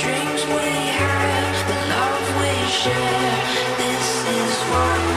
dreams we have, the love we share. This is what.